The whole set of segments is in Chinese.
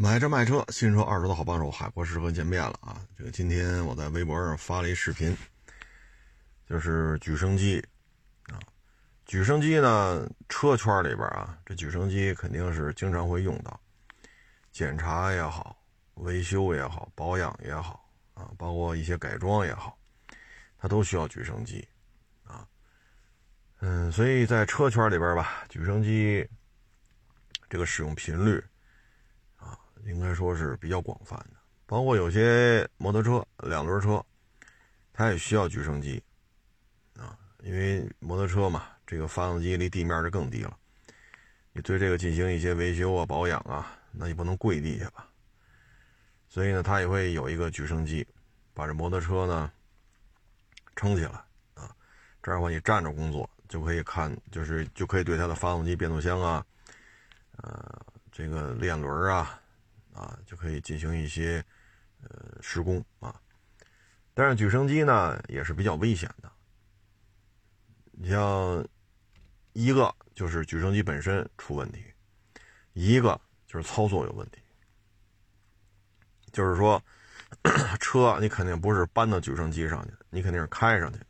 买车卖车，新车二手的好帮手，海阔试车见面了啊！这个今天我在微博上发了一视频，就是举升机啊。举升机呢，车圈里边啊，这举升机肯定是经常会用到，检查也好，维修也好，保养也好啊，包括一些改装也好，它都需要举升机啊。嗯，所以在车圈里边吧，举升机这个使用频率。应该说是比较广泛的，包括有些摩托车、两轮车，它也需要举升机啊，因为摩托车嘛，这个发动机离地面就更低了，你对这个进行一些维修啊、保养啊，那你不能跪地下吧？所以呢，它也会有一个举升机，把这摩托车呢撑起来啊，这样的话你站着工作就可以看，就是就可以对它的发动机、变速箱啊，呃，这个链轮啊。啊，就可以进行一些呃施工啊，但是举升机呢也是比较危险的。你像一个就是举升机本身出问题，一个就是操作有问题。就是说，车你肯定不是搬到举升机上去，你肯定是开上去的，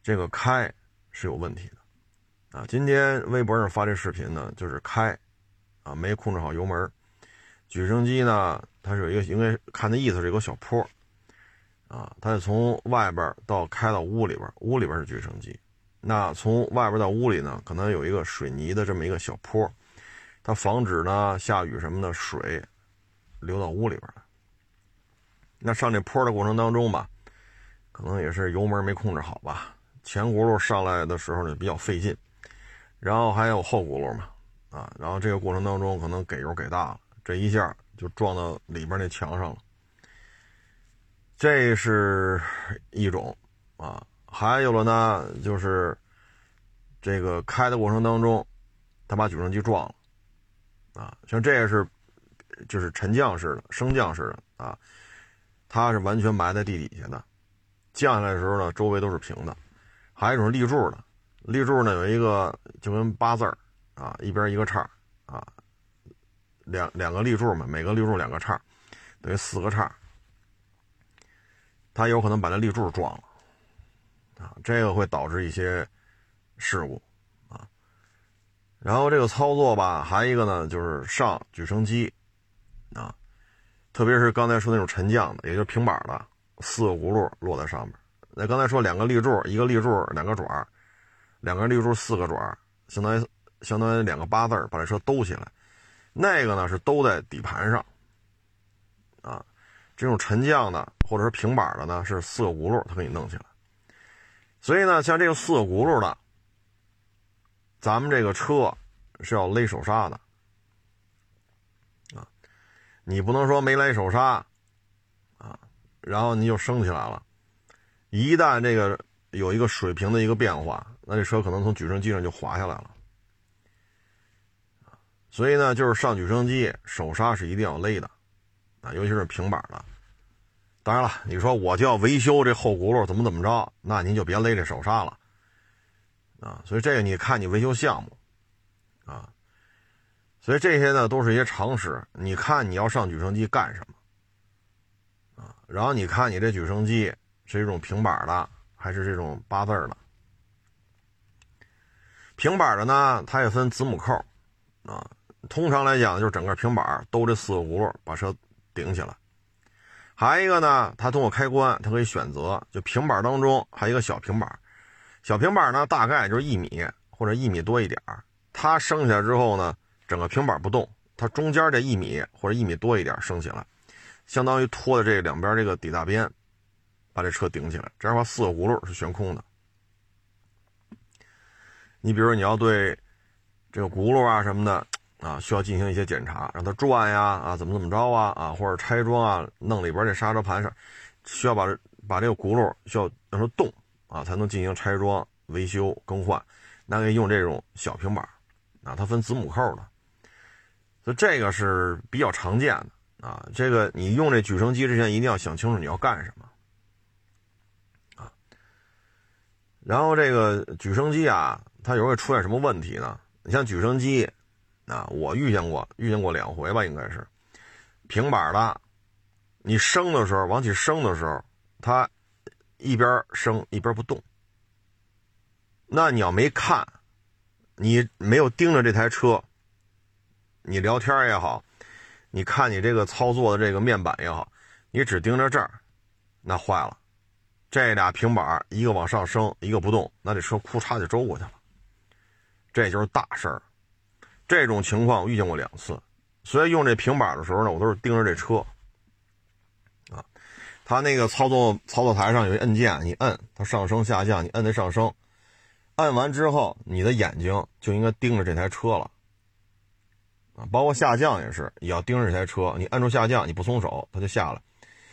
这个开是有问题的啊。今天微博上发这视频呢，就是开啊没控制好油门。举升机呢，它是有一个，应该看那意思是有个小坡，啊，它是从外边到开到屋里边，屋里边是举升机，那从外边到屋里呢，可能有一个水泥的这么一个小坡，它防止呢下雨什么的水流到屋里边来。那上这坡的过程当中吧，可能也是油门没控制好吧，前轱辘上来的时候呢比较费劲，然后还有后轱辘嘛，啊，然后这个过程当中可能给油给大了。这一下就撞到里边那墙上了，这是一种啊，还有了呢，就是这个开的过程当中，他把举升机撞了啊，像这也是就是沉降式的、升降式的啊，它是完全埋在地底下的，降下来的时候呢，周围都是平的。还有一种立柱的，立柱呢有一个就跟八字儿啊，一边一个叉。两两个立柱嘛，每个立柱两个叉，等于四个叉。它有可能把那立柱撞了，啊，这个会导致一些事故，啊。然后这个操作吧，还一个呢，就是上举升机，啊，特别是刚才说那种沉降的，也就是平板的，四个轱辘落在上面。那刚才说两个立柱，一个立柱两个爪，两个立柱四个爪，相当于相当于两个八字把这车兜起来。那个呢是都在底盘上，啊，这种沉降的或者是平板的呢是四个轱辘，它给你弄起来。所以呢，像这个四个轱辘的，咱们这个车是要勒手刹的，啊，你不能说没勒手刹，啊，然后你就升起来了，一旦这个有一个水平的一个变化，那这车可能从举升机上就滑下来了。所以呢，就是上举升机，手刹是一定要勒的，啊，尤其是平板的。当然了，你说我就要维修这后轱辘，怎么怎么着，那您就别勒这手刹了，啊。所以这个你看你维修项目，啊，所以这些呢都是一些常识。你看你要上举升机干什么，啊，然后你看你这举升机是一种平板的还是这种八字的？平板的呢，它也分子母扣，啊。通常来讲，就是整个平板兜这四个轱辘把车顶起来。还一个呢，它通过开关，它可以选择，就平板当中还有一个小平板，小平板呢大概就是一米或者一米多一点它升起来之后呢，整个平板不动，它中间这一米或者一米多一点升起来，相当于拖的这两边这个底大边，把这车顶起来。这样的话，四个轱辘是悬空的。你比如你要对这个轱辘啊什么的。啊，需要进行一些检查，让它转呀，啊，怎么怎么着啊，啊，或者拆装啊，弄里边这刹车盘上，需要把把这个轱辘需要让它动啊，才能进行拆装、维修、更换。那可以用这种小平板啊，它分子母扣的，所以这个是比较常见的啊。这个你用这举升机之前，一定要想清楚你要干什么啊。然后这个举升机啊，它有时候出现什么问题呢？你像举升机。啊，我遇见过，遇见过两回吧，应该是，平板的，你升的时候往起升的时候，它一边升一边不动。那你要没看，你没有盯着这台车，你聊天也好，你看你这个操作的这个面板也好，你只盯着这儿，那坏了。这俩平板一个往上升，一个不动，那这车库嚓就周过去了。这就是大事儿。这种情况我遇见过两次，所以用这平板的时候呢，我都是盯着这车。啊，它那个操作操作台上有一按键，你摁它上升下降，你摁它上升。摁完之后，你的眼睛就应该盯着这台车了，啊，包括下降也是，也要盯着这台车。你按住下降，你不松手，它就下来。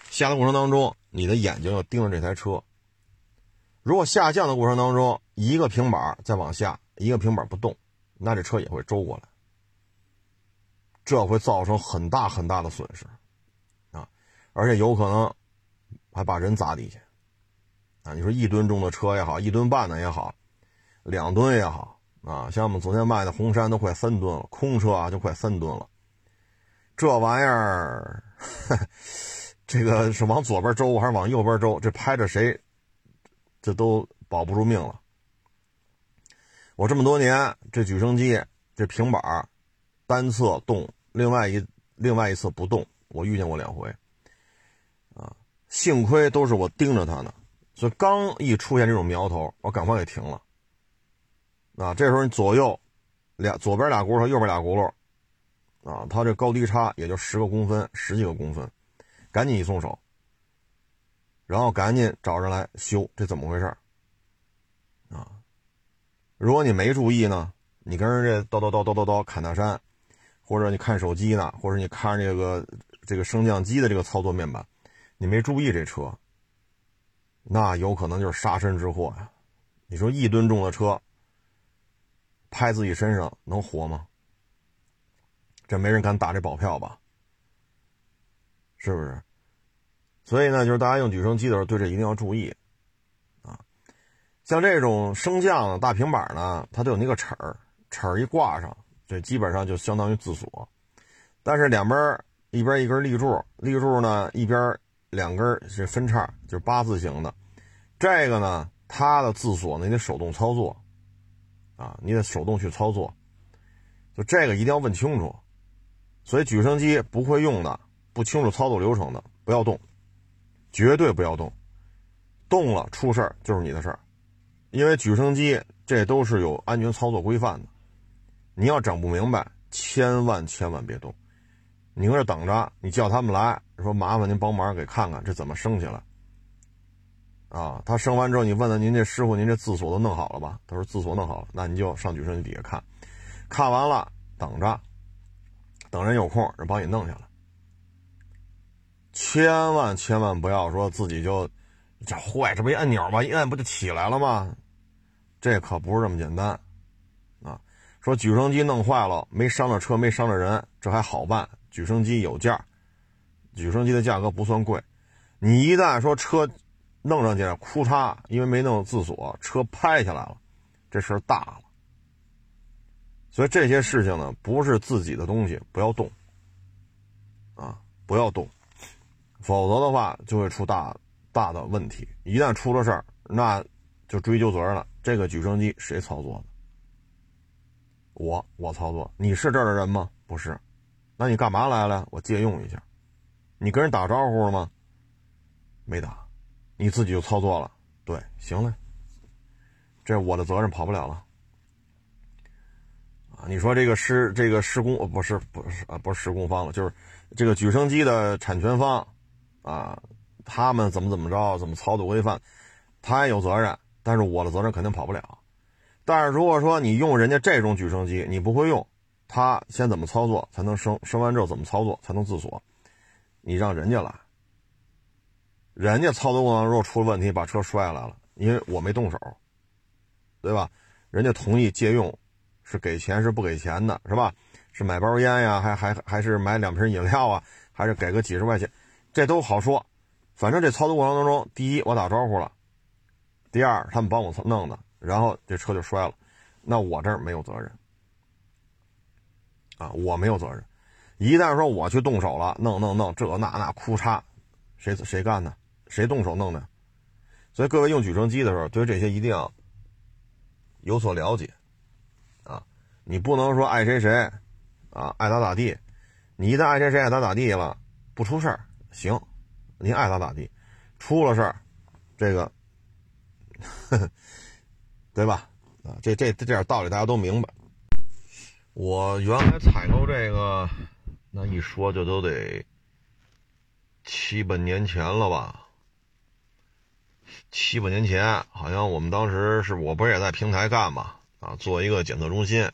下的过程当中，你的眼睛要盯着这台车。如果下降的过程当中，一个平板再往下，一个平板不动，那这车也会周过来，这会造成很大很大的损失，啊，而且有可能还把人砸底下，啊，你说一吨重的车也好，一吨半的也好。两吨也好啊，像我们昨天卖的红山都快三吨了，空车啊就快三吨了。这玩意儿，这个是往左边周还是往右边周？这拍着谁，这都保不住命了。我这么多年，这举升机这平板单侧动，另外一另外一侧不动，我遇见过两回。啊，幸亏都是我盯着他呢，所以刚一出现这种苗头，我赶快给停了。啊，这时候你左右俩左边俩轱辘和，右边俩轱辘，啊，它这高低差也就十个公分，十几个公分，赶紧一松手，然后赶紧找人来修，这怎么回事啊，如果你没注意呢，你跟人这叨叨叨叨叨叨砍大山，或者你看手机呢，或者你看这个这个升降机的这个操作面板，你没注意这车，那有可能就是杀身之祸呀！你说一吨重的车。拍自己身上能活吗？这没人敢打这保票吧？是不是？所以呢，就是大家用举升机的时候，对这一定要注意啊。像这种升降大平板呢，它都有那个齿儿，齿儿一挂上，这基本上就相当于自锁。但是两边一边一根立柱，立柱呢一边两根是分叉，就是八字形的。这个呢，它的自锁呢，你得手动操作。啊，你得手动去操作，就这个一定要问清楚。所以举升机不会用的、不清楚操作流程的，不要动，绝对不要动。动了出事儿就是你的事儿，因为举升机这都是有安全操作规范的。你要整不明白，千万千万别动。你搁这等着，你叫他们来说麻烦您帮忙给看看这怎么升起来。啊，他升完之后，你问问您这师傅，您这自锁都弄好了吧？他说自锁弄好了，那你就上举升机底下看，看完了等着，等人有空人帮你弄下来。千万千万不要说自己就这坏，这不一按钮吗？一按不就起来了吗？这可不是这么简单！说举升机弄坏了，没伤着车，没伤着人，这还好办。举升机有价，举升机的价格不算贵，你一旦说车。弄上去了，库嚓，因为没弄自锁，车拍下来了，这事儿大了。所以这些事情呢，不是自己的东西，不要动，啊，不要动，否则的话就会出大大的问题。一旦出了事儿，那就追究责任了。这个举升机谁操作的？我，我操作。你是这儿的人吗？不是。那你干嘛来了？我借用一下。你跟人打招呼了吗？没打。你自己就操作了，对，行了，这我的责任跑不了了啊！你说这个施这个施工不是不是啊不是施工方了，就是这个举升机的产权方啊，他们怎么怎么着，怎么操作规范，他也有责任，但是我的责任肯定跑不了。但是如果说你用人家这种举升机，你不会用，他先怎么操作才能升，升完之后怎么操作才能自锁，你让人家来。人家操作过程当中出了问题，把车摔下来了，因为我没动手，对吧？人家同意借用，是给钱是不给钱的，是吧？是买包烟呀，还还还是买两瓶饮料啊，还是给个几十块钱，这都好说。反正这操作过程当中，第一我打招呼了，第二他们帮我弄的，然后这车就摔了，那我这儿没有责任啊，我没有责任。一旦说我去动手了，弄弄弄这那那哭嚓，谁谁干的？谁动手弄的？所以各位用举升机的时候，对这些一定要有所了解啊！你不能说爱谁谁啊，爱咋咋地。你一旦爱谁谁爱咋咋地了，不出事儿行，您爱咋咋地。出了事儿，这个，对吧？啊，这这这点道理大家都明白。我原来采购这个，那一说就都得七八年前了吧？七八年前，好像我们当时是我不是也在平台干嘛？啊，做一个检测中心，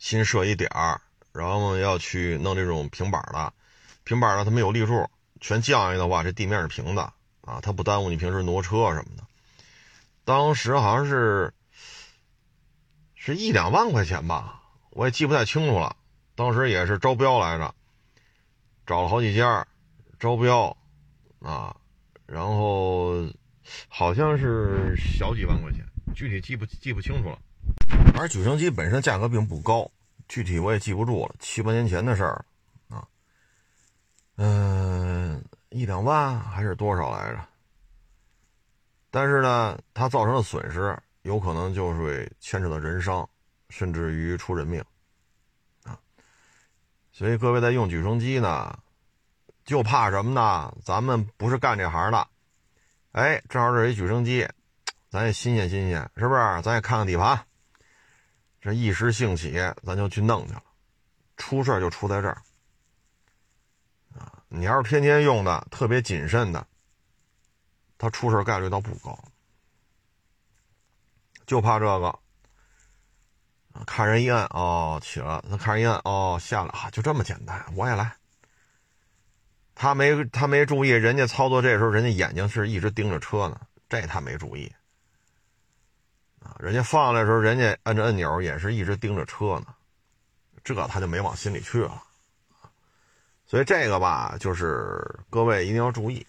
新设一点儿，然后要去弄这种平板的，平板的它没有立柱。全降下去的话，这地面是平的啊，它不耽误你平时挪车什么的。当时好像是是一两万块钱吧，我也记不太清楚了。当时也是招标来着，找了好几家招标啊，然后好像是小几万块钱，具体记不记不清楚了。而举升机本身价格并不高，具体我也记不住了，七八年前的事儿。嗯，一两万还是多少来着？但是呢，它造成的损失有可能就会牵扯到人伤，甚至于出人命啊！所以各位在用举升机呢，就怕什么呢？咱们不是干这行的，哎，正好这一举升机，咱也新鲜新鲜，是不是？咱也看看底盘，这一时兴起，咱就去弄去了，出事就出在这儿。你要是天天用的，特别谨慎的，他出事概率倒不高，就怕这个。看人一摁，哦，起了；那看人一摁，哦，下来啊，就这么简单，我也来。他没他没注意，人家操作这时候，人家眼睛是一直盯着车呢，这他没注意。啊，人家放的时候，人家按着按钮也是一直盯着车呢，这他就没往心里去了。所以这个吧，就是各位一定要注意！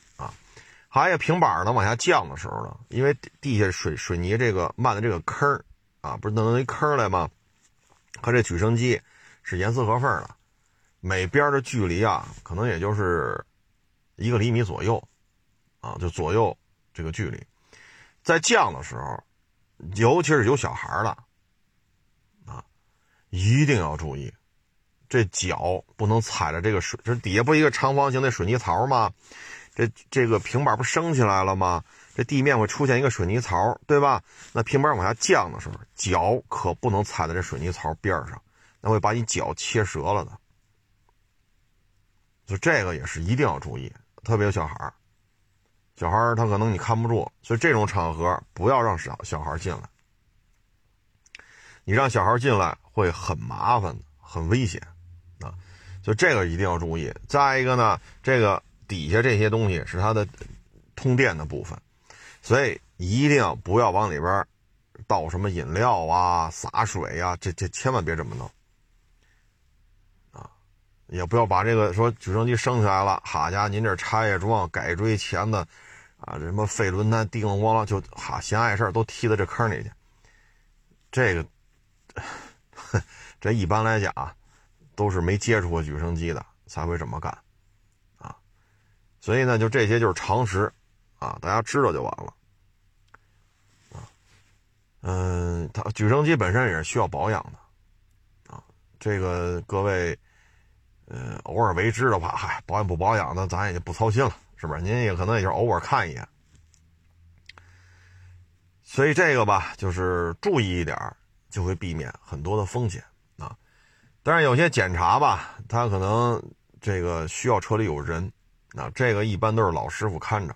还有平板呢，往下降的时候呢，因为地下水水泥这个漫的这个坑啊，不是弄一坑来吗？和这举升机是严丝合缝的，每边的距离啊，可能也就是一个厘米左右啊，就左右这个距离，在降的时候，尤其是有小孩的啊，一定要注意。这脚不能踩着这个水，这底下不一个长方形的水泥槽吗？这这个平板不升起来了吗？这地面会出现一个水泥槽，对吧？那平板往下降的时候，脚可不能踩在这水泥槽边上，那会把你脚切折了的。就这个也是一定要注意，特别小孩小孩他可能你看不住，所以这种场合不要让小小孩进来。你让小孩进来会很麻烦，很危险。就这个一定要注意。再一个呢，这个底下这些东西是它的通电的部分，所以一定不要往里边倒什么饮料啊、洒水啊，这这千万别这么弄啊！也不要把这个说举升机升起来了，好家，您这拆下装、改锥、钳子啊，什么废轮胎叮咣啷，就哈闲碍事都踢到这坑里去。这个，这一般来讲。都是没接触过举升机的才会这么干，所以呢，就这些就是常识，啊，大家知道就完了，啊，嗯，它举升机本身也是需要保养的，啊，这个各位，呃，偶尔为之的话，嗨，保养不保养的咱也就不操心了，是不是？您也可能也就偶尔看一眼，所以这个吧，就是注意一点，就会避免很多的风险啊。但是有些检查吧，他可能这个需要车里有人，那这个一般都是老师傅看着，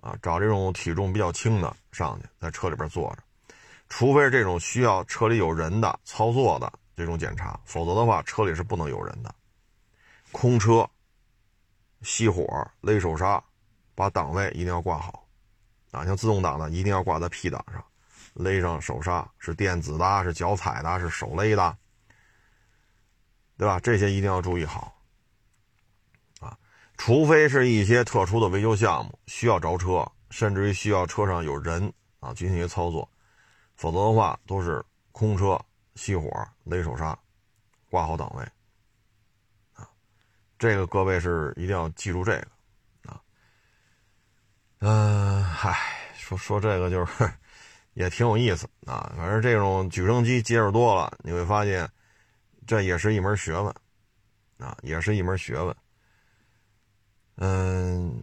啊，找这种体重比较轻的上去，在车里边坐着，除非是这种需要车里有人的操作的这种检查，否则的话车里是不能有人的。空车熄火勒手刹，把档位一定要挂好，啊，像自动挡的一定要挂在 P 档上，勒上手刹，是电子的，是脚踩的，是手勒的。对吧？这些一定要注意好，除非是一些特殊的维修项目需要着车，甚至于需要车上有人啊进行一些操作，否则的话都是空车熄火勒手刹，挂好档位啊。这个各位是一定要记住这个啊。嗯，嗨，说说这个就是 也挺有意思啊。反正这种举升机接触多了，你会发现这也是一门学问啊，也是一门学问。嗯，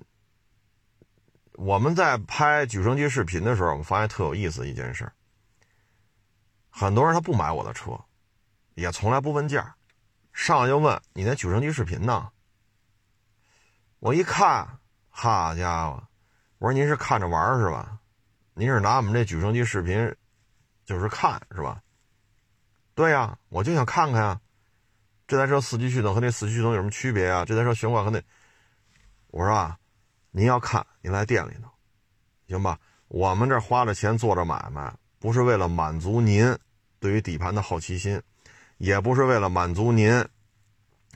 我们在拍举升机视频的时候，我们发现特有意思一件事很多人他不买我的车，也从来不问价。上来就问你那举升机视频呢？我一看，好家伙！我说您是看着玩是吧？您是拿我们这举升机视频，就是看是吧？对呀，我就想看看呀，这台车四驱系统和那四驱系统有什么区别啊？这台车悬挂和那……我说啊，您要看，您来店里头，行吧？我们这花着钱做着买卖，不是为了满足您对于底盘的好奇心。也不是为了满足您，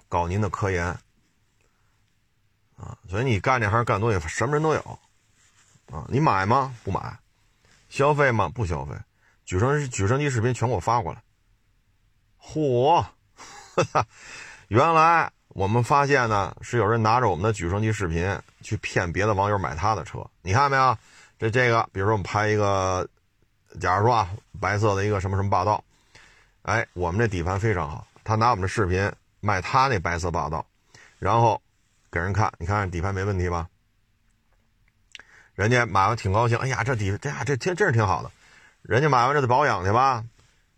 搞您的科研，啊，所以你干这行干多也什么人都有，啊，你买吗？不买，消费吗？不消费，举升举升机视频全给我发过来，嚯，原来我们发现呢是有人拿着我们的举升机视频去骗别的网友买他的车，你看没有？这这个，比如说我们拍一个，假如说啊，白色的一个什么什么霸道。哎，我们这底盘非常好，他拿我们的视频卖他那白色霸道，然后给人看，你看底盘没问题吧？人家买完挺高兴，哎呀，这底这呀这真真是挺好的。人家买完这得保养去吧？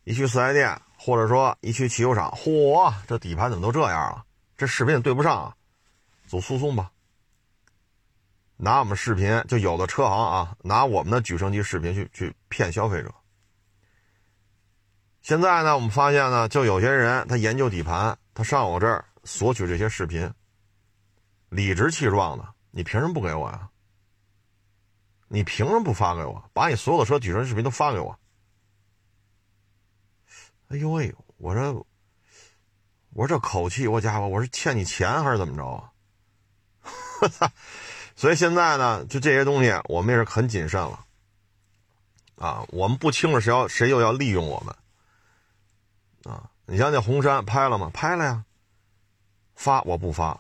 一去四 S 店，或者说一去汽修厂，嚯，这底盘怎么都这样了？这视频对不上啊，走诉讼吧。拿我们视频，就有的车行啊，拿我们的举升机视频去去骗消费者。现在呢，我们发现呢，就有些人他研究底盘，他上我这儿索取这些视频，理直气壮的，你凭什么不给我呀？你凭什么不发给我？把你所有的车举升视频都发给我？哎呦喂，我说，我说这口气，我家伙，我是欠你钱还是怎么着啊？所以现在呢，就这些东西，我们也是很谨慎了，啊，我们不清楚谁要谁又要利用我们。啊，你像那红山拍了吗？拍了呀。发我不发，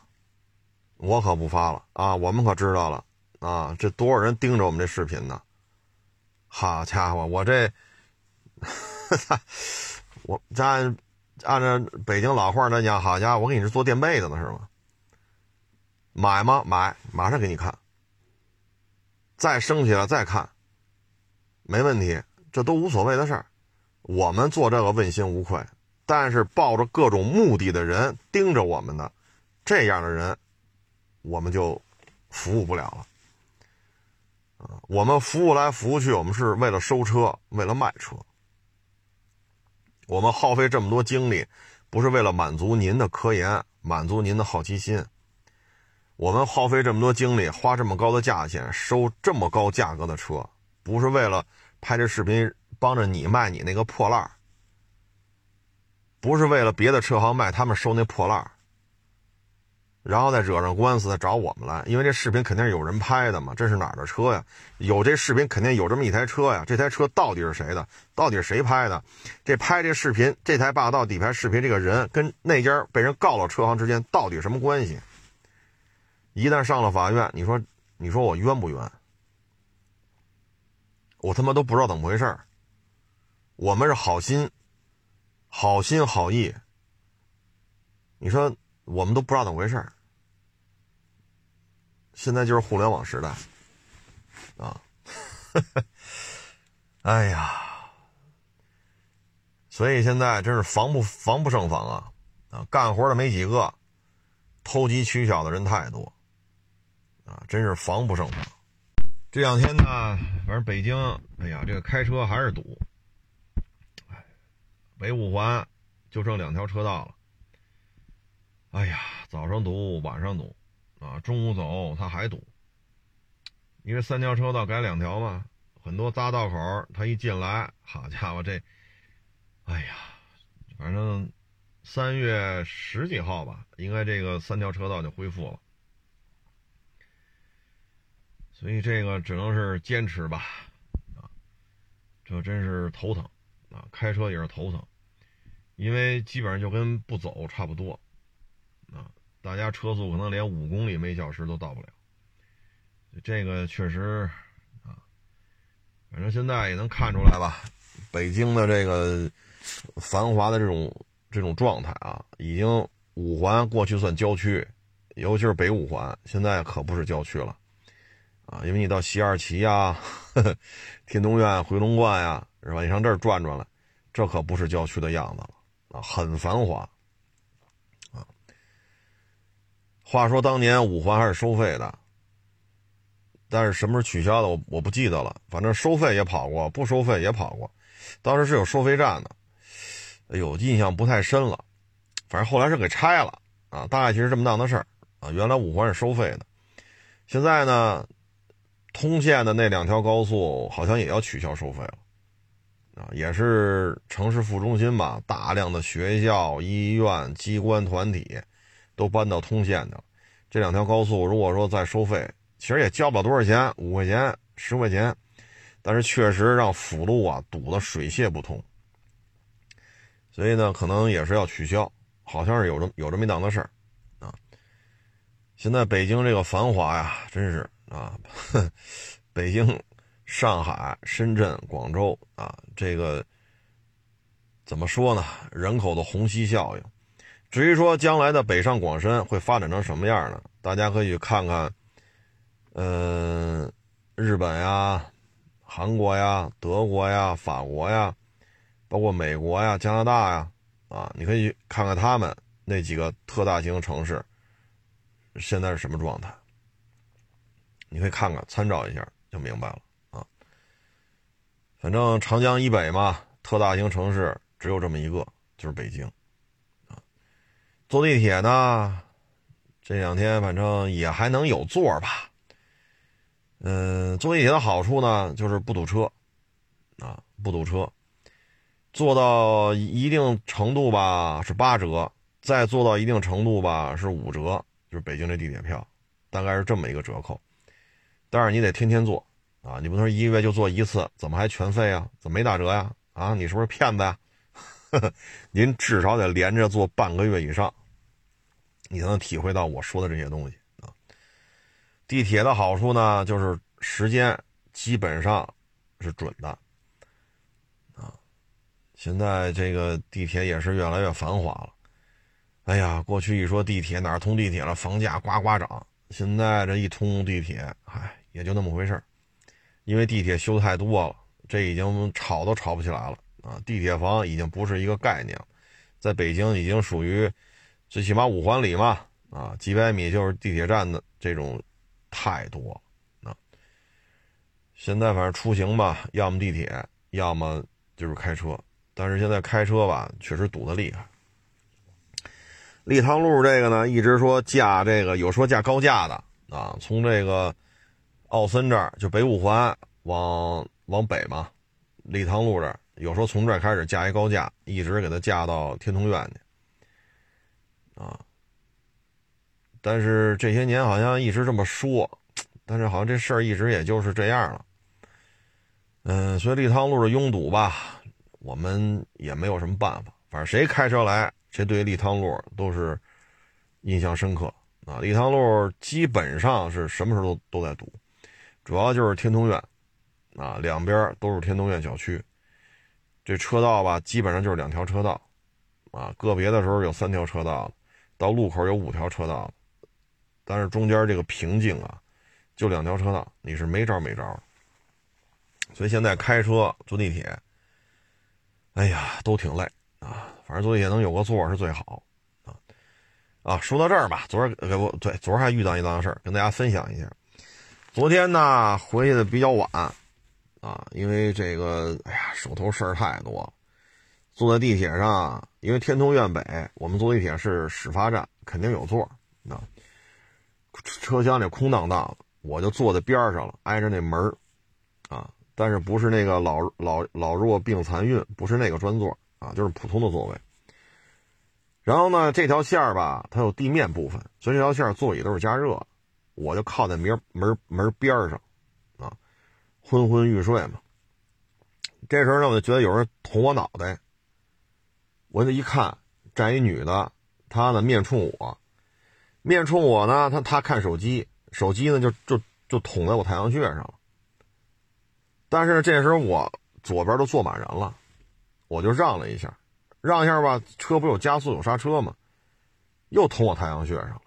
我可不发了啊！我们可知道了啊！这多少人盯着我们这视频呢？好家伙，我这，我咱按照北京老话来讲，好家伙，我给你是做垫背的呢，是吗？买吗？买，马上给你看。再升起来再看，没问题，这都无所谓的事儿。我们做这个问心无愧。但是抱着各种目的的人盯着我们的，这样的人，我们就服务不了了。我们服务来服务去，我们是为了收车，为了卖车。我们耗费这么多精力，不是为了满足您的科研，满足您的好奇心。我们耗费这么多精力，花这么高的价钱收这么高价格的车，不是为了拍这视频帮着你卖你那个破烂。不是为了别的车行卖，他们收那破烂然后再惹上官司，再找我们来。因为这视频肯定是有人拍的嘛，这是哪儿的车呀？有这视频肯定有这么一台车呀。这台车到底是谁的？到底是谁拍的？这拍这视频，这台霸道底盘视频，这个人跟那家被人告了车行之间到底什么关系？一旦上了法院，你说，你说我冤不冤？我他妈都不知道怎么回事我们是好心。好心好意，你说我们都不知道怎么回事现在就是互联网时代，啊，哎呀，所以现在真是防不防不胜防啊！啊，干活的没几个，偷机取巧的人太多，啊，真是防不胜防。这两天呢，反正北京，哎呀，这个开车还是堵。北五环就剩两条车道了。哎呀，早上堵，晚上堵，啊，中午走它还堵。因为三条车道改两条嘛，很多匝道口，它一进来，好家伙，这，哎呀，反正三月十几号吧，应该这个三条车道就恢复了。所以这个只能是坚持吧，啊，这真是头疼。啊，开车也是头疼，因为基本上就跟不走差不多，大家车速可能连五公里每小时都到不了。这个确实啊，反正现在也能看出来吧，北京的这个繁华的这种这种状态啊，已经五环过去算郊区，尤其是北五环，现在可不是郊区了啊，因为你到西二旗呀、天通苑、回龙观呀，是吧？你上这儿转转了，这可不是郊区的样子了啊，很繁华啊。话说当年五环还是收费的。但是什么时候取消的，我我不记得了。反正收费也跑过，不收费也跑过。当时是有收费站的，哎呦，印象不太深了。反正后来是给拆了啊，大概其实这么档子事儿啊。原来五环是收费的，现在呢，通县的那两条高速好像也要取消收费了啊，也是城市副中心吧，大量的学校、医院、机关团体都搬到通县去了。这两条高速如果说再收费，其实也交不了多少钱，五块钱、十块钱，但是确实让辅路啊堵得水泄不通，所以呢，可能也是要取消，好像是有这么有这么一档子事儿啊。现在北京这个繁华呀，真是啊，北京、上海、深圳、广州啊，这个怎么说呢？人口的虹吸效应。至于说将来的北上广深会发展成什么样呢？大家可以看看。嗯，日本呀、韩国呀、德国呀、法国呀，包括美国呀、加拿大呀，啊，你可以看看他们那几个特大型城市现在是什么状态。你可以看看，参照一下就明白了啊。反正长江以北嘛，特大型城市只有这么一个，就是北京。坐地铁呢，这两天反正也还能有座吧。嗯，坐地铁的好处呢，就是不堵车，啊，不堵车，坐到一定程度吧是八折，再坐到一定程度吧是五折，就是北京这地铁票，大概是这么一个折扣。但是你得天天坐，啊，你不能说一个月就坐一次，怎么还全费啊？怎么没打折呀？啊，你是不是骗子呀？呵 您至少得连着坐半个月以上，你才能体会到我说的这些东西啊。地铁的好处呢，就是时间基本上是准的，啊，现在这个地铁也是越来越繁华了。哎呀，过去一说地铁哪儿通地铁了，房价呱呱涨。现在这一通地铁，哎，也就那么回事因为地铁修太多了，这已经吵都吵不起来了啊！地铁房已经不是一个概念，在北京已经属于最起码五环里嘛，啊，几百米就是地铁站的这种。太多，啊！现在反正出行吧，要么地铁，要么就是开车。但是现在开车吧，确实堵得厉害。立汤路这个呢，一直说架这个，有说架高架的啊，从这个奥森这儿就北五环往往北嘛，立汤路这儿有时候从这儿开始架一高架，一直给它架到天通苑去，啊。但是这些年好像一直这么说，但是好像这事儿一直也就是这样了。嗯，所以立汤路的拥堵吧，我们也没有什么办法。反正谁开车来，谁对立汤路都是印象深刻啊。立汤路基本上是什么时候都都在堵，主要就是天通苑啊，两边都是天通苑小区，这车道吧基本上就是两条车道啊，个别的时候有三条车道，到路口有五条车道。但是中间这个瓶颈啊，就两条车道，你是没招没招。所以现在开车坐地铁，哎呀，都挺累啊。反正坐地铁能有个座是最好啊。啊，说到这儿吧，昨儿给我对，昨儿还遇到一档事儿，跟大家分享一下。昨天呢回去的比较晚啊，因为这个，哎呀，手头事儿太多。坐在地铁上，因为天通苑北，我们坐地铁是始发站，肯定有座啊。车厢里空荡荡，我就坐在边上了，挨着那门啊，但是不是那个老老老弱病残孕，不是那个专座啊，就是普通的座位。然后呢，这条线儿吧，它有地面部分，所以这条线座椅都是加热，我就靠在门门门边上，昏昏欲睡嘛。这时候呢，我就觉得有人捅我脑袋，我就一看，站一女的，她呢面冲我。面冲我呢，她她看手机，手机呢就就就捅在我太阳穴上了。但是这时候我左边都坐满人了，我就让了一下，让一下吧，车不有加速有刹车吗？又捅我太阳穴上了。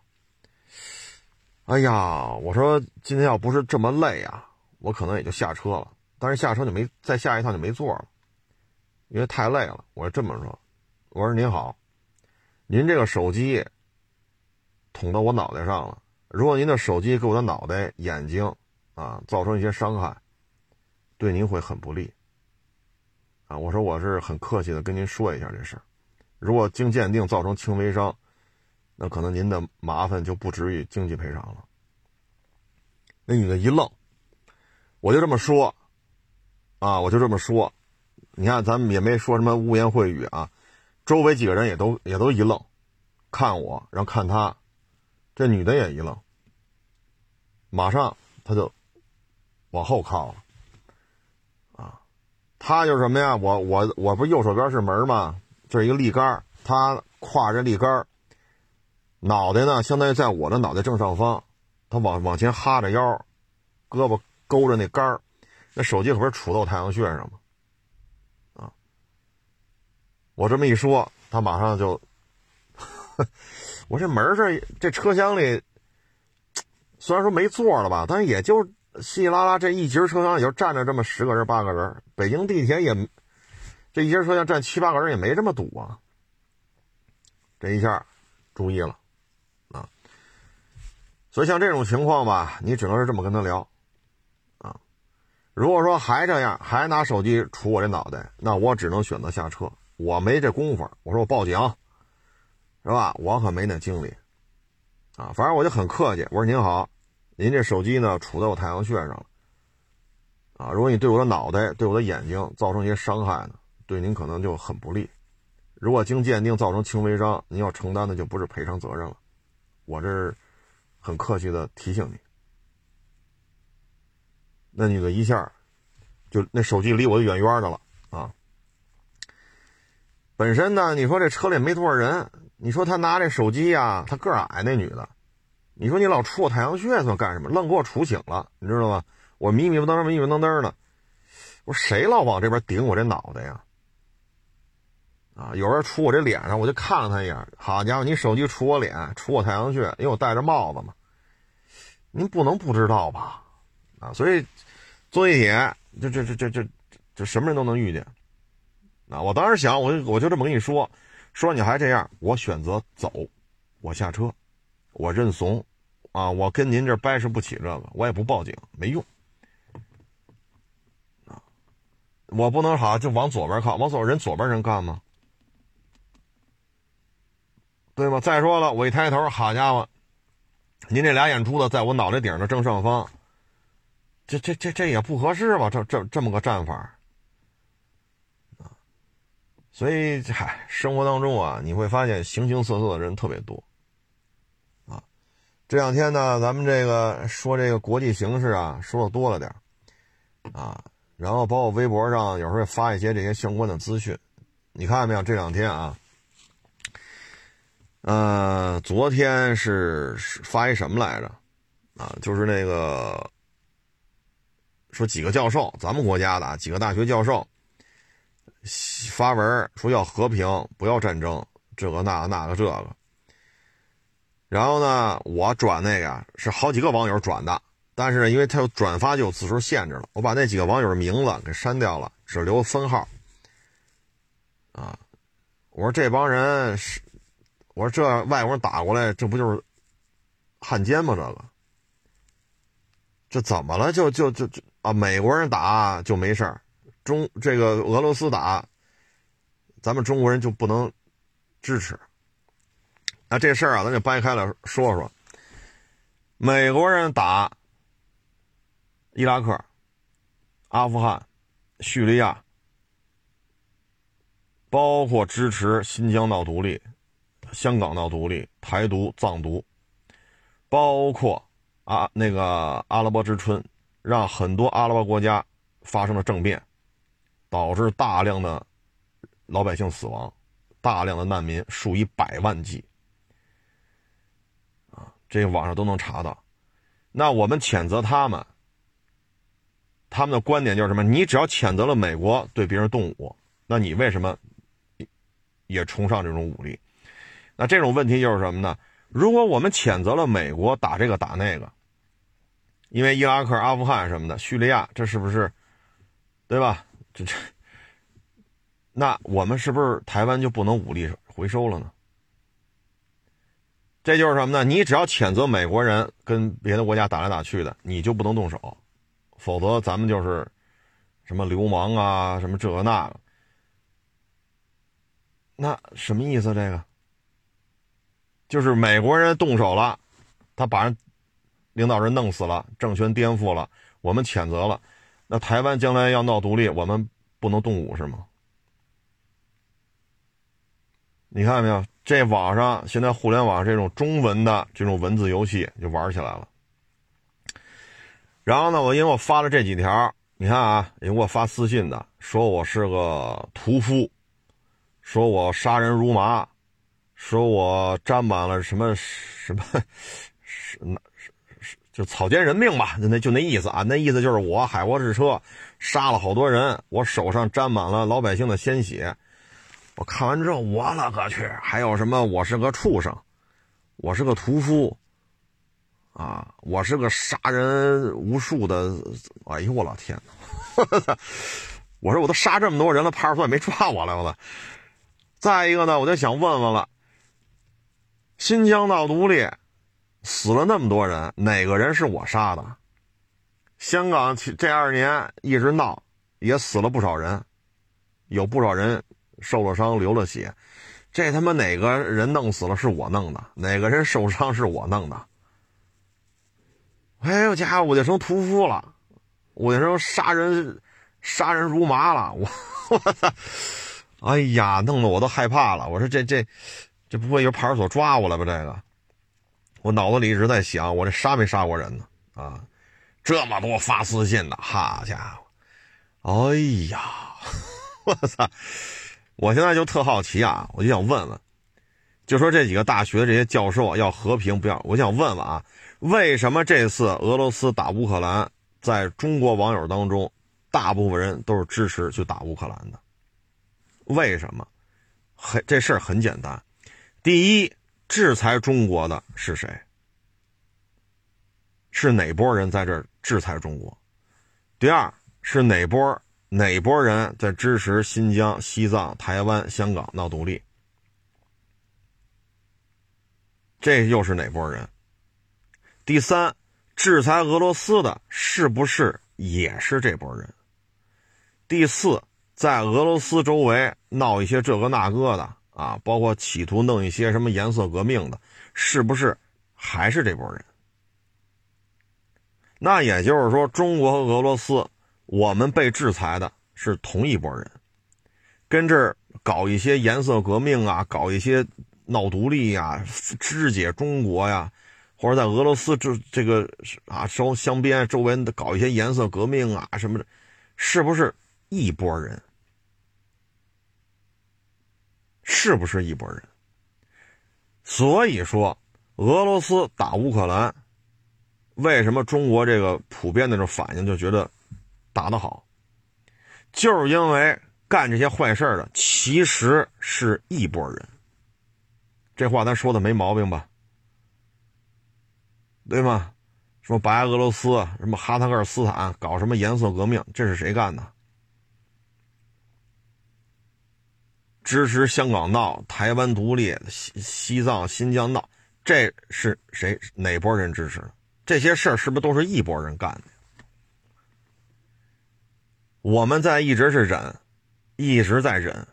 哎呀，我说今天要不是这么累啊，我可能也就下车了。但是下车就没再下一趟就没座了，因为太累了。我就这么说，我说您好，您这个手机捅到我脑袋上了。如果您的手机给我的脑袋、眼睛啊造成一些伤害，对您会很不利。啊，我说我是很客气的跟您说一下这事儿。如果经鉴定造成轻微伤，那可能您的麻烦就不至于经济赔偿了。那女的一愣，我就这么说。啊，我就这么说，你看咱们也没说什么污言秽语啊，周围几个人也都也都一愣，看我，然后看他，这女的也一愣，马上他就往后靠了，啊，他就是什么呀？我我我不右手边是门吗？这是一个立杆，他跨着立杆，脑袋呢相当于在我的脑袋正上方，他往往前哈着腰，胳膊勾着那杆儿。那手机可不是杵到太阳穴上吗？啊！我这么一说，他马上就，我这门这这车厢里，虽然说没座了吧，但是也就稀稀拉拉这一节车厢也就站着这么十个人八个人。北京地铁也这一节车厢站七八个人也没这么堵啊。这一下注意了啊！所以像这种情况吧，你只能是这么跟他聊。如果说还这样，还拿手机杵我这脑袋，那我只能选择下车。我没这功夫，我说我报警，是吧？我可没那精力，啊，反正我就很客气，我说您好，您这手机呢杵在我太阳穴上了，啊，如果你对我的脑袋、对我的眼睛造成一些伤害呢，对您可能就很不利。如果经鉴定造成轻微伤，您要承担的就不是赔偿责任了。我这是很客气的提醒你。那女的一下，就那手机离我就远远的了啊。本身呢，你说这车里没多少人，你说他拿这手机呀，他个矮那女的，你说你老戳我太阳穴算干什么？愣给我杵醒了，你知道吗？我迷迷瞪瞪、迷迷瞪瞪的，我说谁老往这边顶我这脑袋呀？啊，有人杵我这脸上，我就看了他一眼。好家伙，你手机杵我脸，杵我太阳穴，因为我戴着帽子嘛。您不能不知道吧？啊，所以坐地铁，这这这这这这什么人都能遇见。啊，我当时想，我就我就这么跟你说，说你还这样，我选择走，我下车，我认怂，啊，我跟您这掰扯不起这个，我也不报警，没用。啊，我不能好就往左边靠，往左人左边人干吗？对吗？再说了，我一抬头，好家伙，您这俩眼珠子在我脑袋顶的正上方。这这这这也不合适吧？这这这么个站法啊！所以嗨，生活当中啊，你会发现形形色色的人特别多啊。这两天呢，咱们这个说这个国际形势啊，说的多了点啊。然后包括微博上有时候发一些这些相关的资讯，你看见没有？这两天啊，呃，昨天是发一什么来着？啊，就是那个。说几个教授，咱们国家的几个大学教授发文说要和平，不要战争，这个那个那个这个。然后呢，我转那个是好几个网友转的，但是呢因为他有转发就有字数限制了，我把那几个网友的名字给删掉了，只留分号。啊，我说这帮人是，我说这外国人打过来，这不就是汉奸吗？这个，这怎么了？就就就就。啊，美国人打就没事儿，中这个俄罗斯打，咱们中国人就不能支持。那这事儿啊，咱就掰开了说说。美国人打伊拉克、阿富汗、叙利亚，包括支持新疆闹独立、香港闹独立、台独、藏独，包括啊那个阿拉伯之春。让很多阿拉伯国家发生了政变，导致大量的老百姓死亡，大量的难民数以百万计。啊，这网上都能查到。那我们谴责他们，他们的观点就是什么？你只要谴责了美国对别人动武，那你为什么也崇尚这种武力？那这种问题就是什么呢？如果我们谴责了美国打这个打那个，因为伊拉克、阿富汗什么的、叙利亚，这是不是对吧？这这，那我们是不是台湾就不能武力回收了呢？这就是什么呢？你只要谴责美国人跟别的国家打来打去的，你就不能动手，否则咱们就是什么流氓啊，什么这个那个。那什么意思？这个就是美国人动手了，他把人领导人弄死了，政权颠覆了，我们谴责了。那台湾将来要闹独立，我们不能动武是吗？你看到没有？这网上现在互联网这种中文的这种文字游戏就玩起来了。然后呢，我因为我发了这几条，你看啊，有给我发私信的，说我是个屠夫，说我杀人如麻，说我沾满了什么什么，是那是是就草菅人命吧，就那就那意思啊，那意思就是我海沃之车杀了好多人，我手上沾满了老百姓的鲜血。我看完之后，我勒个去！还有什么？我是个畜生，我是个屠夫，啊，我是个杀人无数的！哎呦我老天哪！我说我都杀这么多人了，派出所也没抓我来，我操！再一个呢，我就想问问了，新疆闹独立，死了那么多人，哪个人是我杀的？香港这二年一直闹，也死了不少人，有不少人。受了伤，流了血，这他妈哪个人弄死了是我弄的？哪个人受伤是我弄的？哎呦家伙，我就成屠夫了，我就成杀人杀人如麻了，我我操！哎呀，弄得我都害怕了。我说这这这不会由派出所抓我了吧？这个，我脑子里一直在想，我这杀没杀过人呢？啊，这么多发私信的，好家伙！哎呀，我操！我现在就特好奇啊，我就想问问，就说这几个大学这些教授要和平，不要，我想问问啊，为什么这次俄罗斯打乌克兰，在中国网友当中，大部分人都是支持去打乌克兰的？为什么？很这事儿很简单，第一，制裁中国的是谁？是哪波人在这制裁中国？第二，是哪波？哪波人在支持新疆、西藏、台湾、香港闹独立？这又是哪波人？第三，制裁俄罗斯的是不是也是这波人？第四，在俄罗斯周围闹一些这个那个的啊，包括企图弄一些什么颜色革命的，是不是还是这波人？那也就是说，中国和俄罗斯。我们被制裁的是同一拨人，跟这儿搞一些颜色革命啊，搞一些闹独立呀，肢解中国呀，或者在俄罗斯这这个啊，周相边周围搞一些颜色革命啊什么的，是不是一拨人？是不是一拨人？所以说，俄罗斯打乌克兰，为什么中国这个普遍的这种反应就觉得？打得好，就是因为干这些坏事的其实是一拨人。这话咱说的没毛病吧？对吗？说白俄罗斯什么哈萨克斯坦搞什么颜色革命，这是谁干的？支持香港闹、台湾独立、西西藏、新疆闹，这是谁哪拨人支持？这些事儿是不是都是一拨人干的？我们在一直是忍，一直在忍。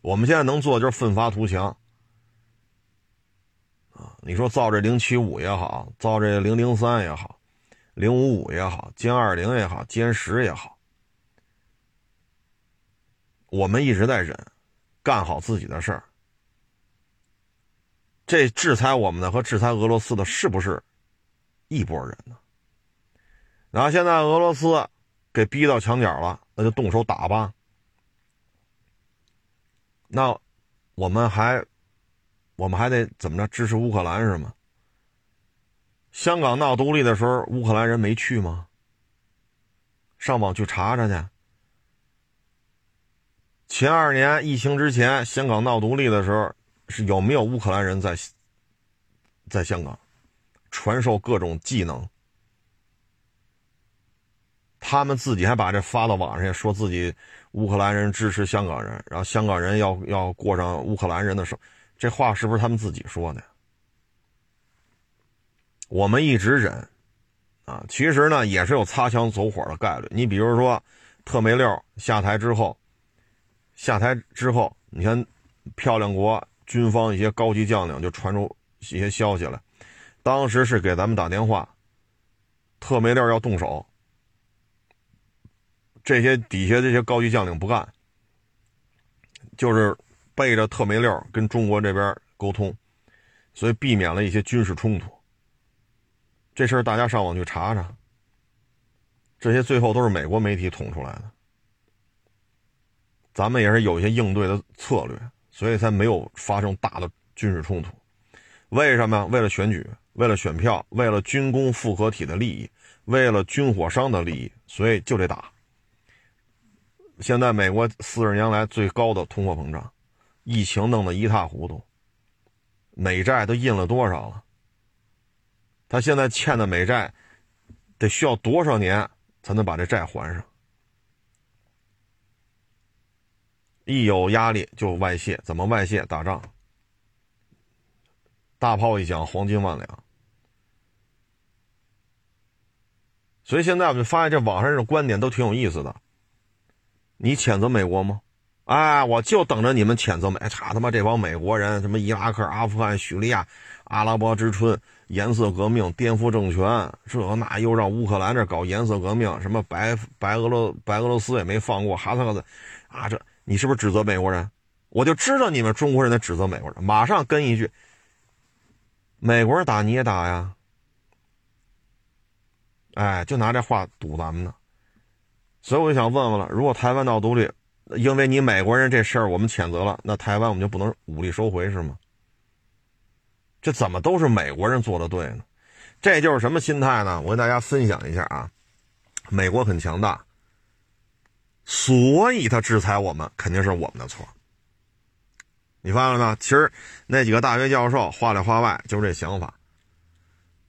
我们现在能做的就是奋发图强啊！你说造这零七五也好，造这零零三也好，零五五也好，歼二零也好，歼十也好，我们一直在忍，干好自己的事儿。这制裁我们的和制裁俄罗斯的是不是一拨人呢？然后现在俄罗斯。给逼到墙角了，那就动手打吧。那我们还，我们还得怎么着支持乌克兰是吗？香港闹独立的时候，乌克兰人没去吗？上网去查查去。前二年疫情之前，香港闹独立的时候，是有没有乌克兰人在在香港传授各种技能？他们自己还把这发到网上，说自己乌克兰人支持香港人，然后香港人要要过上乌克兰人的生，这话是不是他们自己说的？我们一直忍，啊，其实呢也是有擦枪走火的概率。你比如说，特梅六下台之后，下台之后，你看，漂亮国军方一些高级将领就传出一些消息来，当时是给咱们打电话，特梅六要动手，这些底下这些高级将领不干，就是背着特梅六跟中国这边沟通，所以避免了一些军事冲突。这事儿大家上网去查查，这些最后都是美国媒体捅出来的。咱们也是有一些应对的策略，所以才没有发生大的军事冲突。为什么？为了选举，为了选票，为了军工复合体的利益，为了军火商的利益，所以就得打。现在美国四十年来最高的通货膨胀，疫情弄得一塌糊涂，美债都印了多少了？他现在欠的美债，得需要多少年才能把这债还上？一有压力就外泄，怎么外泄？打仗，大炮一响，黄金万两。所以现在我们发现，这网上这种观点都挺有意思的。你谴责美国吗？哎，我就等着你们谴责美，查他妈这帮美国人，什么伊拉克、阿富汗、叙利亚、阿拉伯之春。颜色革命颠覆政权，这那又让乌克兰这搞颜色革命，什么白白俄罗白俄罗斯也没放过哈萨克斯，啊，这你是不是指责美国人？我就知道你们中国人在指责美国人，马上跟一句：美国人打你也打呀！哎，就拿这话堵咱们呢。所以我就想问问了，如果台湾闹独立，因为你美国人这事儿我们谴责了，那台湾我们就不能武力收回是吗？这怎么都是美国人做的对呢？这就是什么心态呢？我跟大家分享一下啊。美国很强大，所以他制裁我们，肯定是我们的错。你发现了吗？其实那几个大学教授话里话外就是这想法。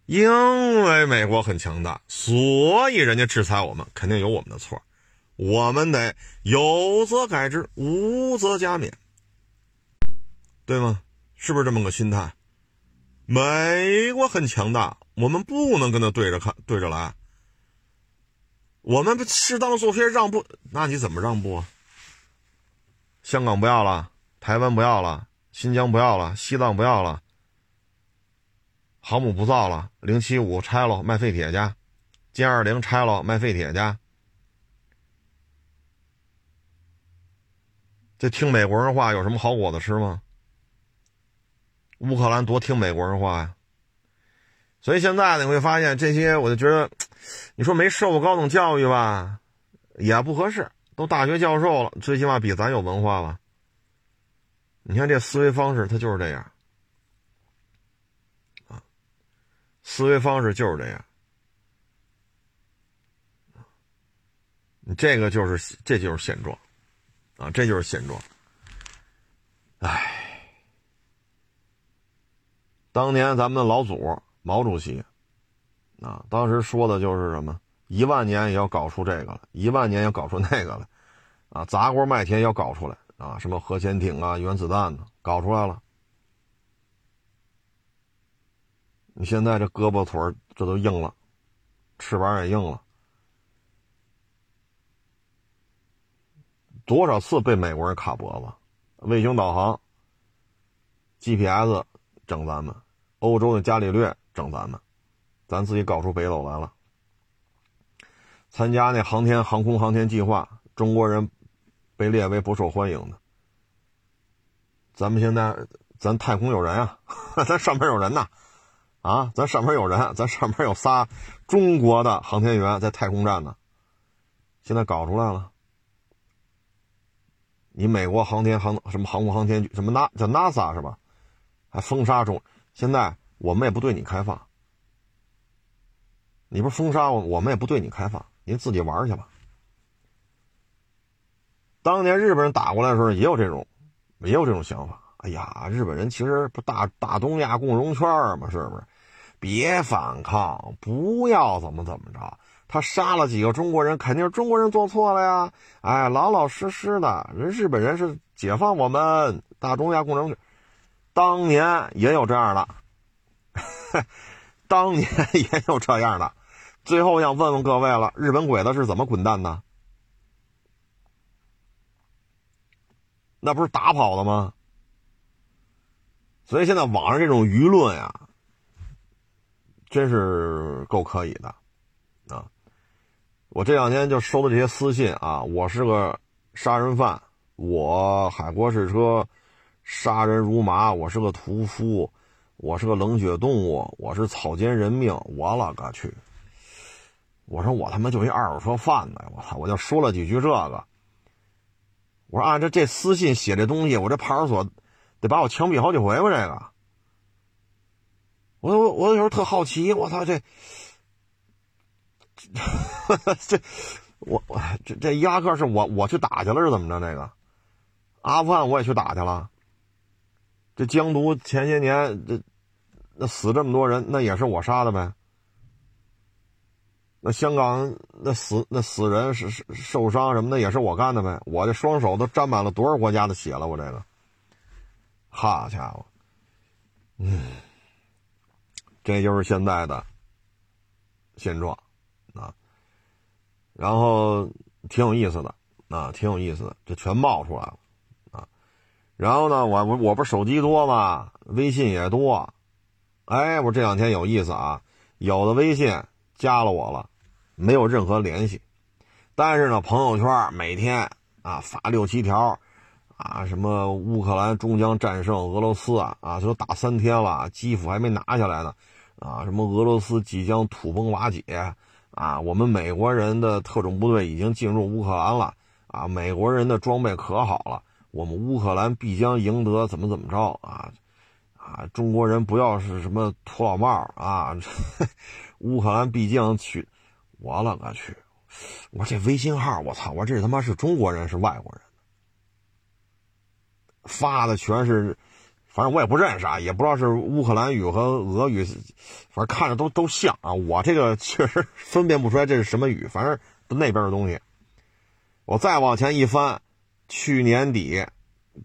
因为美国很强大，所以人家制裁我们，肯定有我们的错。我们得有则改之，无则加勉，对吗？是不是这么个心态？美国很强大，我们不能跟他对着看，对着来。我们不适当做些让步，那你怎么让步啊？香港不要了，台湾不要了，新疆不要了，西藏不要了，航母不造了，零七五拆了卖废铁去，歼二零拆了卖废铁去。这听美国人话有什么好果子吃吗？乌克兰多听美国人话呀，所以现在你会发现这些，我就觉得，你说没受过高等教育吧，也不合适。都大学教授了，最起码比咱有文化吧。你看这思维方式，他就是这样，啊，思维方式就是这样，你这个就是这就是现状，啊，这就是现状，唉。当年咱们的老祖毛主席，啊，当时说的就是什么？一万年也要搞出这个了，一万年要搞出那个了，啊，砸锅卖铁要搞出来，啊，什么核潜艇啊、原子弹呢，搞出来了。你现在这胳膊腿这都硬了，翅膀也硬了，多少次被美国人卡脖子？卫星导航、GPS 整咱们。欧洲的伽利略整咱们，咱自己搞出北斗来了。参加那航天航空航天计划，中国人被列为不受欢迎的。咱们现在咱太空有人啊，咱上面有人呐，啊，咱上面有人，咱上面有仨中国的航天员在太空站呢。现在搞出来了，你美国航天航什么航空航天局什么那叫 NASA 是吧？还封杀中。现在我们也不对你开放，你不封杀我，我们也不对你开放，您自己玩去吧。当年日本人打过来的时候，也有这种，也有这种想法。哎呀，日本人其实不大大东亚共荣圈嘛，是不是？别反抗，不要怎么怎么着。他杀了几个中国人，肯定是中国人做错了呀。哎，老老实实的，人日本人是解放我们大东亚共荣圈，当年也有这样的，当年也有这样的。最后想问问各位了，日本鬼子是怎么滚蛋的？那不是打跑的吗？所以现在网上这种舆论呀，真是够可以的啊！我这两天就收的这些私信啊，我是个杀人犯，我海国试车杀人如麻，我是个屠夫，我是个冷血动物，我是草菅人命，我了个去！我说我他妈就一二手车贩子，我操！我就说了几句这个。我说按照这私信写这东西，我这派出所得把我枪毙好几回吧？这个，我我我有时候特好奇，我操 这，这我我这这伊拉克是我我去打去了是怎么着？这个阿富汗我也去打去了。这江都前些年这那死这么多人，那也是我杀的呗。那香港那死那死人是是受伤什么的也是我干的呗，我这双手都沾满了多少国家的血了，我这个，好家伙，嗯，这就是现在的现状啊，然后挺有意思的啊，挺有意思的，这全冒出来了啊，然后呢，我我我不是手机多吗？微信也多，哎，我这两天有意思啊，有的微信加了我了。没有任何联系，但是呢，朋友圈每天啊发六七条，啊什么乌克兰终将战胜俄罗斯啊啊，都打三天了，基辅还没拿下来呢，啊什么俄罗斯即将土崩瓦解啊，我们美国人的特种部队已经进入乌克兰了啊，美国人的装备可好了，我们乌克兰必将赢得怎么怎么着啊啊，中国人不要是什么土老帽啊，乌克兰毕竟去。我勒个去！我这微信号，我操！我这他妈是中国人是外国人？发的全是，反正我也不认识啊，也不知道是乌克兰语和俄语，反正看着都都像啊。我这个确实分辨不出来这是什么语，反正那边的东西。我再往前一翻，去年底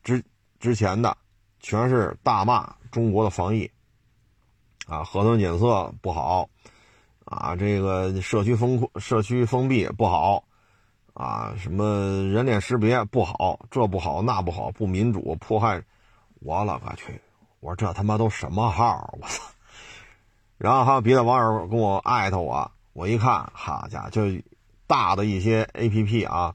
之之前的，全是大骂中国的防疫啊，核酸检测不好。啊，这个社区封社区封闭不好，啊，什么人脸识别不好，这不好那不好，不民主，迫害，我了个去！我说这他妈都什么号？我操！然后还有别的网友跟我艾特我，我一看，好家伙，就大的一些 A P P 啊，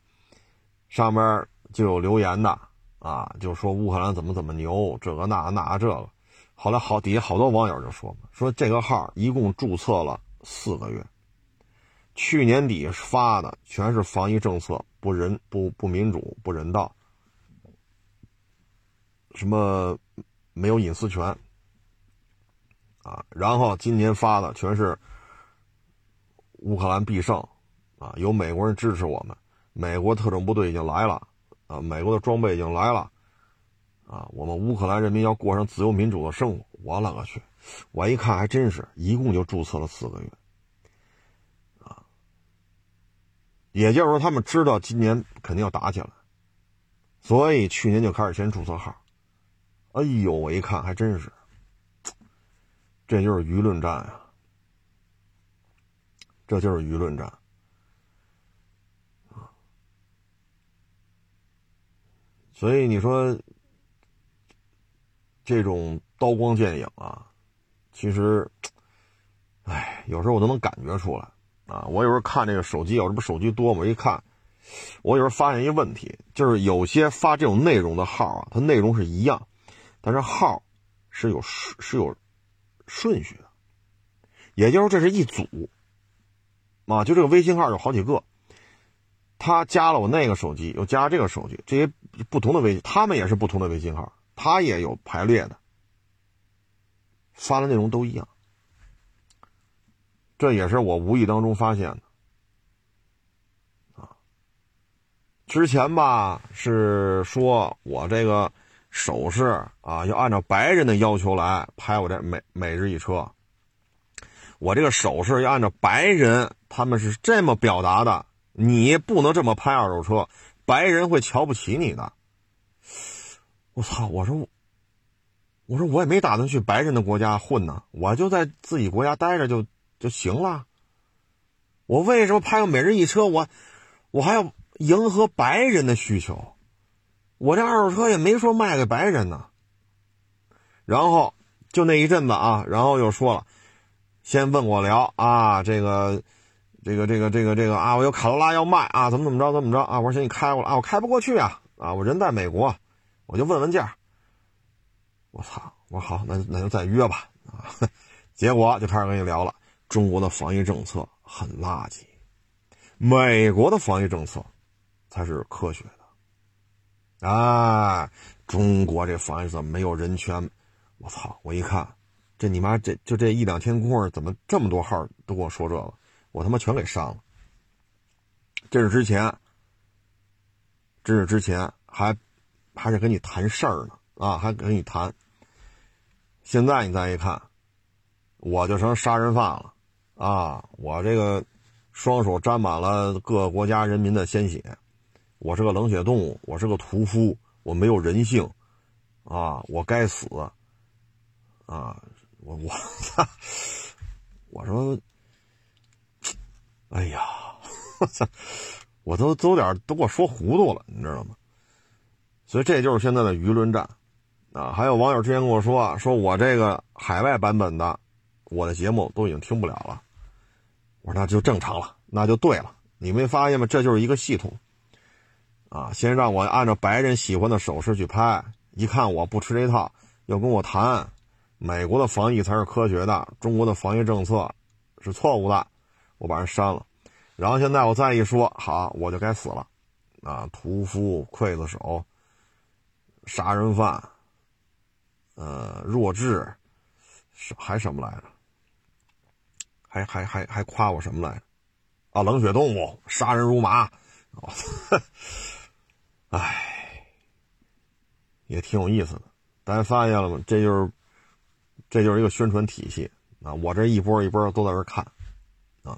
上面就有留言的啊，就说乌克兰怎么怎么牛，这个那那这个。后来好底下好多网友就说嘛说这个号一共注册了。四个月，去年底发的全是防疫政策不人不不民主不人道，什么没有隐私权。啊，然后今年发的全是乌克兰必胜。啊，有美国人支持我们，美国特种部队已经来了啊，美国的装备已经来了啊，我们乌克兰人民要过上自由民主的生活，我勒个去！我一看，还真是一共就注册了四个月，啊，也就是说，他们知道今年肯定要打起来，所以去年就开始先注册号。哎呦，我一看还真是，这就是舆论战啊，这就是舆论战。所以你说这种刀光剑影啊。其实，哎，有时候我都能感觉出来啊！我有时候看这个手机，我这不手机多吗？一看，我有时候发现一个问题，就是有些发这种内容的号啊，它内容是一样，但是号是有是有顺序的，也就是这是一组啊，就这个微信号有好几个，他加了我那个手机，又加了这个手机，这些不同的微信，他们也是不同的微信号，他也有排列的。发的内容都一样，这也是我无意当中发现的。啊，之前吧是说我这个手势啊要按照白人的要求来拍我这每每日一车，我这个手势要按照白人他们是这么表达的，你不能这么拍二手车，白人会瞧不起你的。我操！我说，我说我也没打算去白人的国家混呢，我就在自己国家待着就就行了。我为什么拍个每日一车？我我还要迎合白人的需求？我这二手车也没说卖给白人呢。然后就那一阵子啊，然后又说了，先问我聊啊，这个这个这个这个这个啊，我有卡罗拉要卖啊，怎么怎么着怎么着啊？我说行，你开过来啊，我开不过去啊啊，我人在美国。我就问问价，我操！我说好，那那就再约吧啊！结果就开始跟你聊了，中国的防疫政策很垃圾，美国的防疫政策才是科学的。啊，中国这防疫怎么没有人权？我操！我一看，这你妈这就这一两天功夫，怎么这么多号都跟我说这个？我他妈全给删了。这是之前，这是之前还。还是跟你谈事儿呢，啊，还跟你谈。现在你再一看，我就成杀人犯了，啊，我这个双手沾满了各国家人民的鲜血，我是个冷血动物，我是个屠夫，我没有人性，啊，我该死，啊，我我，我说，哎呀，我操，我都都有点都给我说糊涂了，你知道吗？所以这就是现在的舆论战，啊，还有网友之前跟我说，说我这个海外版本的我的节目都已经听不了了。我说那就正常了，那就对了。你没发现吗？这就是一个系统，啊，先让我按照白人喜欢的手势去拍，一看我不吃这套，要跟我谈美国的防疫才是科学的，中国的防疫政策是错误的，我把人删了。然后现在我再一说，好，我就该死了，啊，屠夫刽子手。杀人犯，呃，弱智，是还什么来着？还还还还夸我什么来着？啊，冷血动物，杀人如麻。我操！哎，也挺有意思的。大家发现了吗？这就是，这就是一个宣传体系啊！我这一波一波都在这看啊。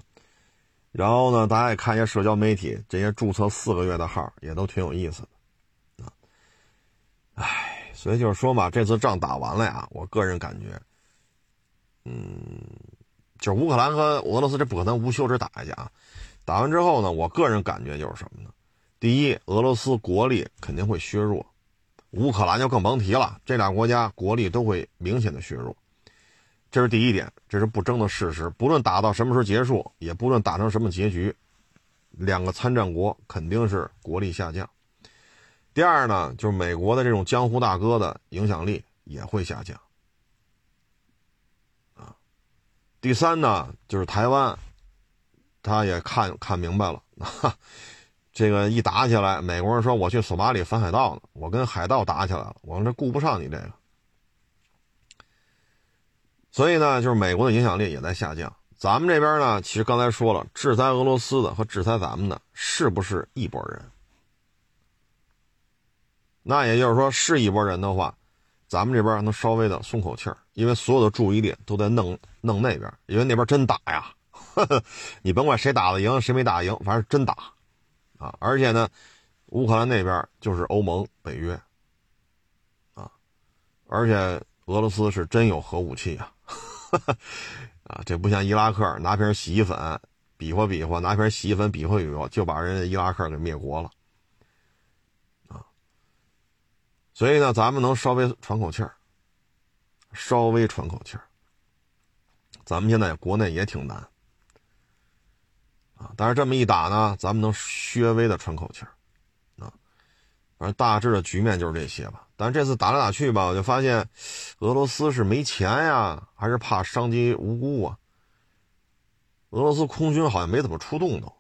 然后呢，大家也看一些社交媒体，这些注册四个月的号也都挺有意思的。唉，所以就是说嘛，这次仗打完了呀，我个人感觉，嗯，就是乌克兰和俄罗斯这不可能无休止打下去啊。打完之后呢，我个人感觉就是什么呢？第一，俄罗斯国力肯定会削弱，乌克兰就更甭提了，这俩国家国力都会明显的削弱，这是第一点，这是不争的事实。不论打到什么时候结束，也不论打成什么结局，两个参战国肯定是国力下降。第二呢，就是美国的这种江湖大哥的影响力也会下降，啊。第三呢，就是台湾，他也看看明白了，哈这个一打起来，美国人说我去索马里反海盗呢，我跟海盗打起来了，我这顾不上你这个，所以呢，就是美国的影响力也在下降。咱们这边呢，其实刚才说了，制裁俄罗斯的和制裁咱们的，是不是一拨人？那也就是说，是一拨人的话，咱们这边能稍微的松口气儿，因为所有的注意力都在弄弄那边，因为那边真打呀。你甭管谁打的赢，谁没打赢，反正真打啊！而且呢，乌克兰那边就是欧盟、北约啊，而且俄罗斯是真有核武器啊！啊，这不像伊拉克拿瓶洗衣粉比划比划，拿瓶洗衣粉比划比划，就把人家伊拉克给灭国了。所以呢，咱们能稍微喘口气儿，稍微喘口气儿。咱们现在国内也挺难啊，但是这么一打呢，咱们能稍微的喘口气儿啊。反正大致的局面就是这些吧。但是这次打来打去吧，我就发现俄罗斯是没钱呀，还是怕伤及无辜啊？俄罗斯空军好像没怎么出动都，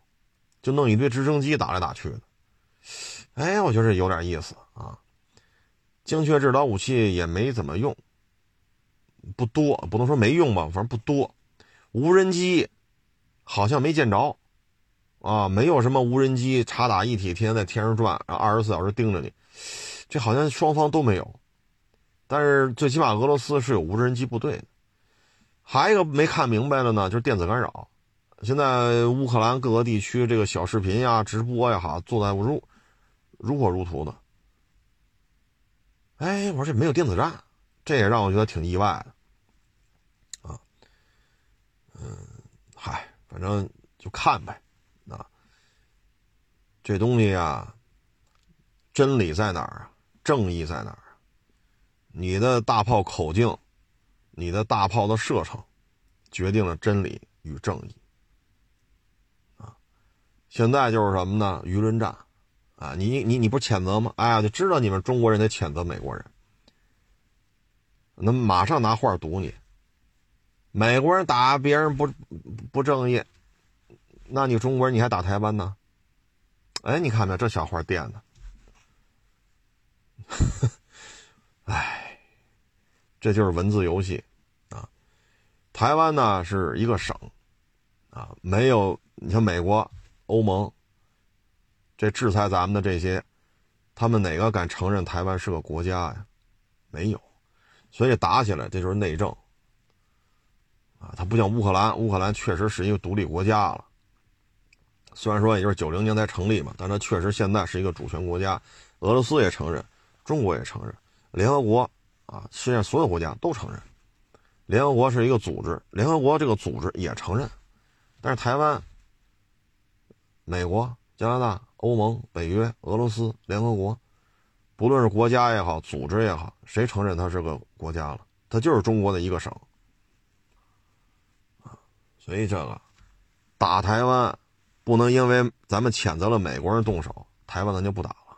就弄一堆直升机打来打去的。哎，我觉得有点意思啊。精确制导武器也没怎么用，不多，不能说没用吧，反正不多。无人机好像没见着，啊，没有什么无人机察打一体，天天在天上转，然后二十四小时盯着你，这好像双方都没有。但是最起码俄罗斯是有无人机部队的。还有一个没看明白的呢，就是电子干扰。现在乌克兰各个地区这个小视频呀、直播呀，哈，做的如如火如荼的。哎，我说这没有电子战，这也让我觉得挺意外的。啊，嗯，嗨，反正就看呗。啊，这东西啊，真理在哪儿啊？正义在哪儿？你的大炮口径，你的大炮的射程，决定了真理与正义。啊，现在就是什么呢？舆论战，啊，你你你不是谴责吗？哎呀，就知道你们中国人得谴责美国人，那马上拿话堵你。美国人打别人不不正义，那你中国人你还打台湾呢？哎，你看没？这小话垫的，哎。这就是文字游戏，啊，台湾呢是一个省，啊，没有你像美国、欧盟，这制裁咱们的这些，他们哪个敢承认台湾是个国家呀？没有，所以打起来这就是内政，啊，它不像乌克兰，乌克兰确实是一个独立国家了，虽然说也就是九零年才成立嘛，但它确实现在是一个主权国家，俄罗斯也承认，中国也承认，联合国。啊，世界上所有国家都承认，联合国是一个组织，联合国这个组织也承认，但是台湾、美国、加拿大、欧盟、北约、俄罗斯、联合国，不论是国家也好，组织也好，谁承认它是个国家了？它就是中国的一个省，所以这个打台湾，不能因为咱们谴责了美国人动手，台湾咱就不打了，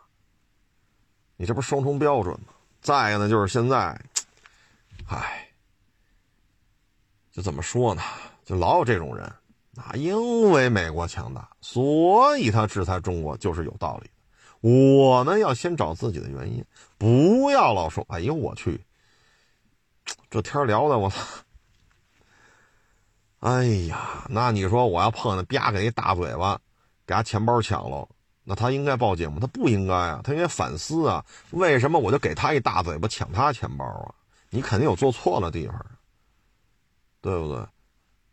你这不是双重标准吗？再一个呢，就是现在，唉，就怎么说呢？就老有这种人啊，因为美国强大，所以他制裁中国就是有道理的。我们要先找自己的原因，不要老说“哎呦我去”，这天聊的我操！哎呀，那你说我要碰见啪给一大嘴巴，给他钱包抢了。那他应该报警吗？他不应该啊，他应该反思啊，为什么我就给他一大嘴巴抢他钱包啊？你肯定有做错的地方，对不对？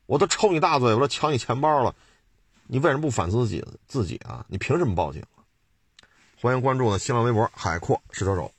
我都抽你大嘴巴了，抢你钱包了，你为什么不反思自己自己啊？你凭什么报警？欢迎关注呢新浪微博海阔试车手。